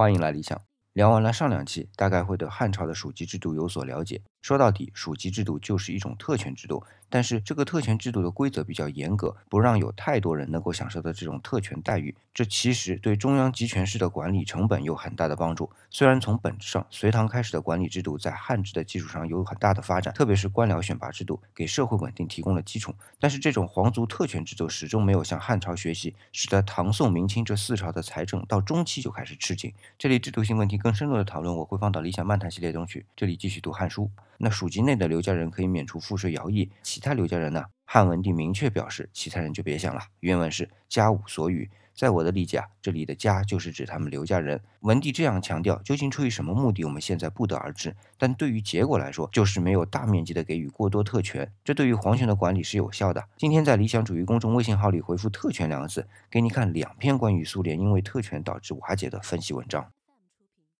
欢迎来理想。聊完了上两期，大概会对汉朝的属籍制度有所了解。说到底，属籍制度就是一种特权制度，但是这个特权制度的规则比较严格，不让有太多人能够享受到这种特权待遇。这其实对中央集权式的管理成本有很大的帮助。虽然从本质上，隋唐开始的管理制度在汉制的基础上有很大的发展，特别是官僚选拔制度给社会稳定提供了基础。但是这种皇族特权制度始终没有向汉朝学习，使得唐宋明清这四朝的财政到中期就开始吃紧。这里制度性问题更深入的讨论，我会放到理想漫谈系列中去。这里继续读《汉书》。那属籍内的刘家人可以免除赋税徭役，其他刘家人呢？汉文帝明确表示，其他人就别想了。原文是家无所与。在我的理解啊，这里的家就是指他们刘家人。文帝这样强调，究竟出于什么目的，我们现在不得而知。但对于结果来说，就是没有大面积的给予过多特权，这对于皇权的管理是有效的。今天在理想主义公众微信号里回复“特权”两个字，给你看两篇关于苏联因为特权导致瓦解的分析文章。